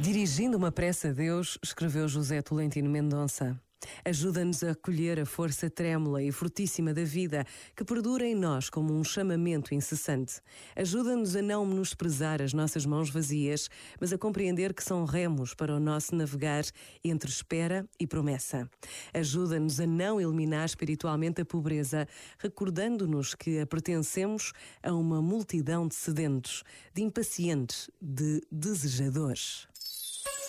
Dirigindo uma prece a Deus, escreveu José Tolentino Mendonça. Ajuda-nos a acolher a força trêmula e fortíssima da vida que perdura em nós como um chamamento incessante. Ajuda-nos a não menosprezar as nossas mãos vazias, mas a compreender que são remos para o nosso navegar entre espera e promessa. Ajuda-nos a não eliminar espiritualmente a pobreza, recordando-nos que a pertencemos a uma multidão de sedentos, de impacientes, de desejadores.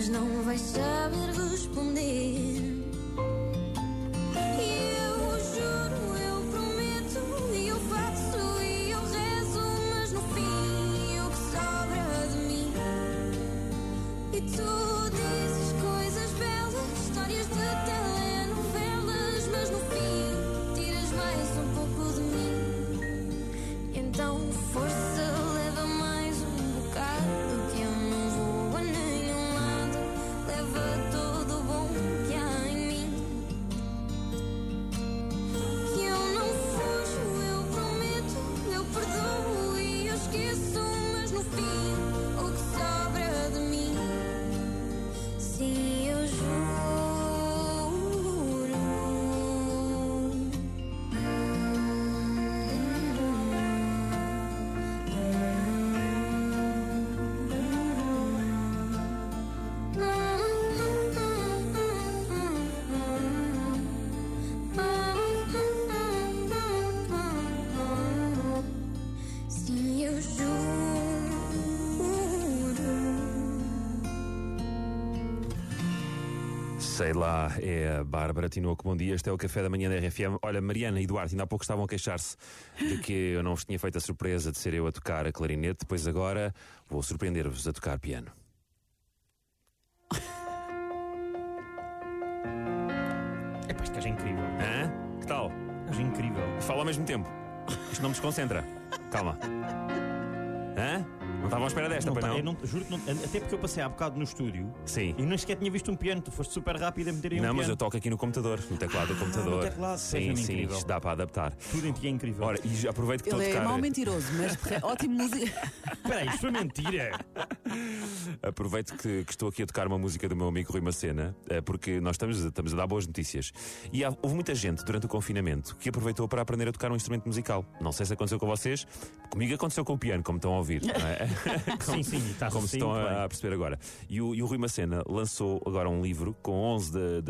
Mas não vais saber responder. E eu juro, eu prometo, e eu faço, e eu rezo, mas no fim o que sobra de mim. E tu dizes coisas belas, histórias de telenovelas, mas no fim tiras mais um pouco de mim. Então, força, Sei lá, é a Bárbara Tinoco. Bom dia, este é o café da manhã da RFM. Olha, Mariana e Duarte, ainda há pouco estavam a queixar-se de que eu não vos tinha feito a surpresa de ser eu a tocar a clarinete, pois agora vou surpreender-vos a tocar piano. É pá, é incrível. Hã? Que tal? Gajo é incrível. Fala ao mesmo tempo. Isto não me desconcentra. Calma. Hã? Não estavam à espera desta, Não pois tá- não? eu não- juro que não. Até porque eu passei há bocado no estúdio Sim. e nem sequer tinha visto um piano. Tu foste super rápido a meter aí um Não, mas eu toco aqui no computador, no teclado do Ah, computador. no teclado, sim, é sim, incrível. isto dá para adaptar. Tudo em ti é incrível. Ora, e já aproveito que estou a Ele é tocar. mau mentiroso, mas ótimo música. Espera aí, isto foi mentira. Aproveito que, que estou aqui a tocar uma música do meu amigo Rui Macena, eh, porque nós estamos, estamos a dar boas notícias. E há- houve muita gente durante o confinamento que aproveitou para aprender a tocar um instrumento musical. Não sei se aconteceu com vocês, comigo aconteceu com o piano, como estão a ouvir. não é? sim, sim, está como sim, estão a, a perceber agora. E o, e o Rui Macena lançou agora um livro com 11 da- das